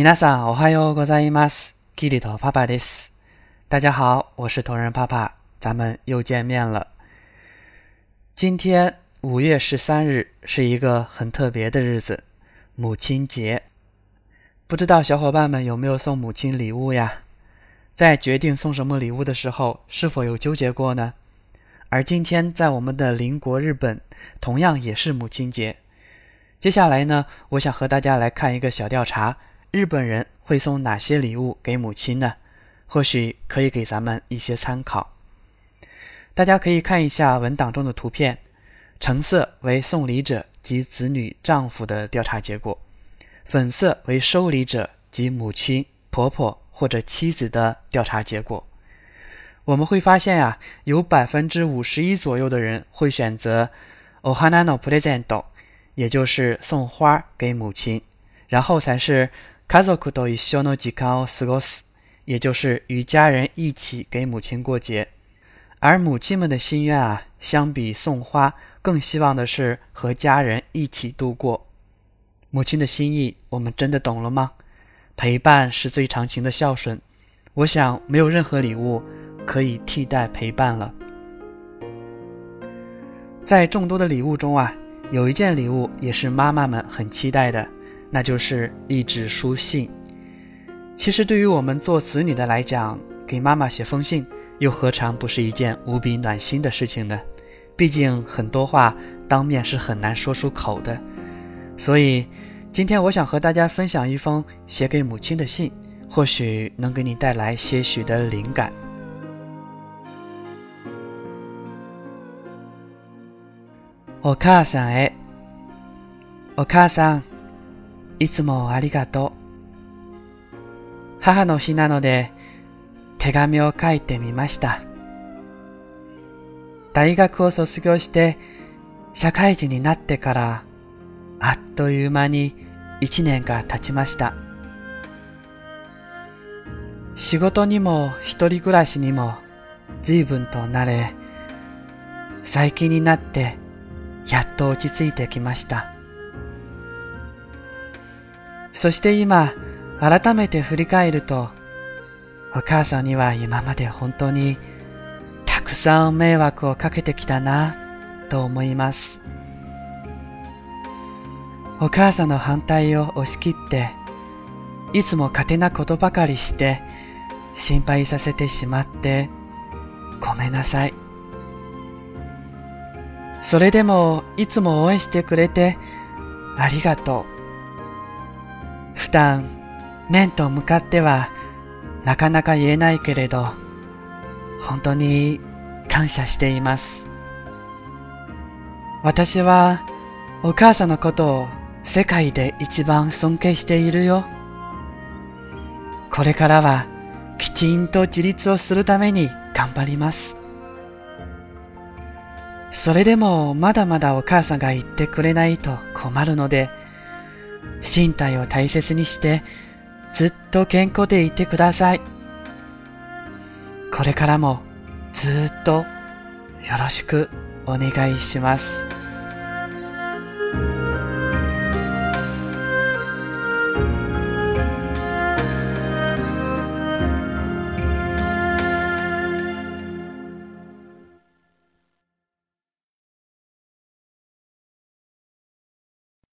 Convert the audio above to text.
皆さん、おはようございます。キリトパパです。大家好，我是同仁爸爸，咱们又见面了。今天五月十三日是一个很特别的日子——母亲节。不知道小伙伴们有没有送母亲礼物呀？在决定送什么礼物的时候，是否有纠结过呢？而今天在我们的邻国日本，同样也是母亲节。接下来呢，我想和大家来看一个小调查。日本人会送哪些礼物给母亲呢？或许可以给咱们一些参考。大家可以看一下文档中的图片，橙色为送礼者及子女、丈夫的调查结果，粉色为收礼者及母亲、婆婆或者妻子的调查结果。我们会发现啊，有百分之五十一左右的人会选择 “ohana no presento”，也就是送花给母亲，然后才是。Kazoku do i s s h n o i k a o s o s 也就是与家人一起给母亲过节，而母亲们的心愿啊，相比送花，更希望的是和家人一起度过。母亲的心意，我们真的懂了吗？陪伴是最长情的孝顺，我想没有任何礼物可以替代陪伴了。在众多的礼物中啊，有一件礼物也是妈妈们很期待的。那就是一纸书信。其实，对于我们做子女的来讲，给妈妈写封信，又何尝不是一件无比暖心的事情呢？毕竟，很多话当面是很难说出口的。所以，今天我想和大家分享一封写给母亲的信，或许能给你带来些许的灵感。お母さんへ、お母さん。いつもありがとう。母の日なので、手紙を書いてみました。大学を卒業して、社会人になってから、あっという間に一年が経ちました。仕事にも一人暮らしにも随分と慣れ、最近になってやっと落ち着いてきました。そして今、改めて振り返ると、お母さんには今まで本当にたくさん迷惑をかけてきたなと思います。お母さんの反対を押し切って、いつも勝手なことばかりして、心配させてしまって、ごめんなさい。それでも、いつも応援してくれて、ありがとう。負担、面と向かってはなかなか言えないけれど、本当に感謝しています。私はお母さんのことを世界で一番尊敬しているよ。これからはきちんと自立をするために頑張ります。それでもまだまだお母さんが言ってくれないと困るので、身体を大切にしてずっと健康でいてください。これからもずっとよろしくお願いします。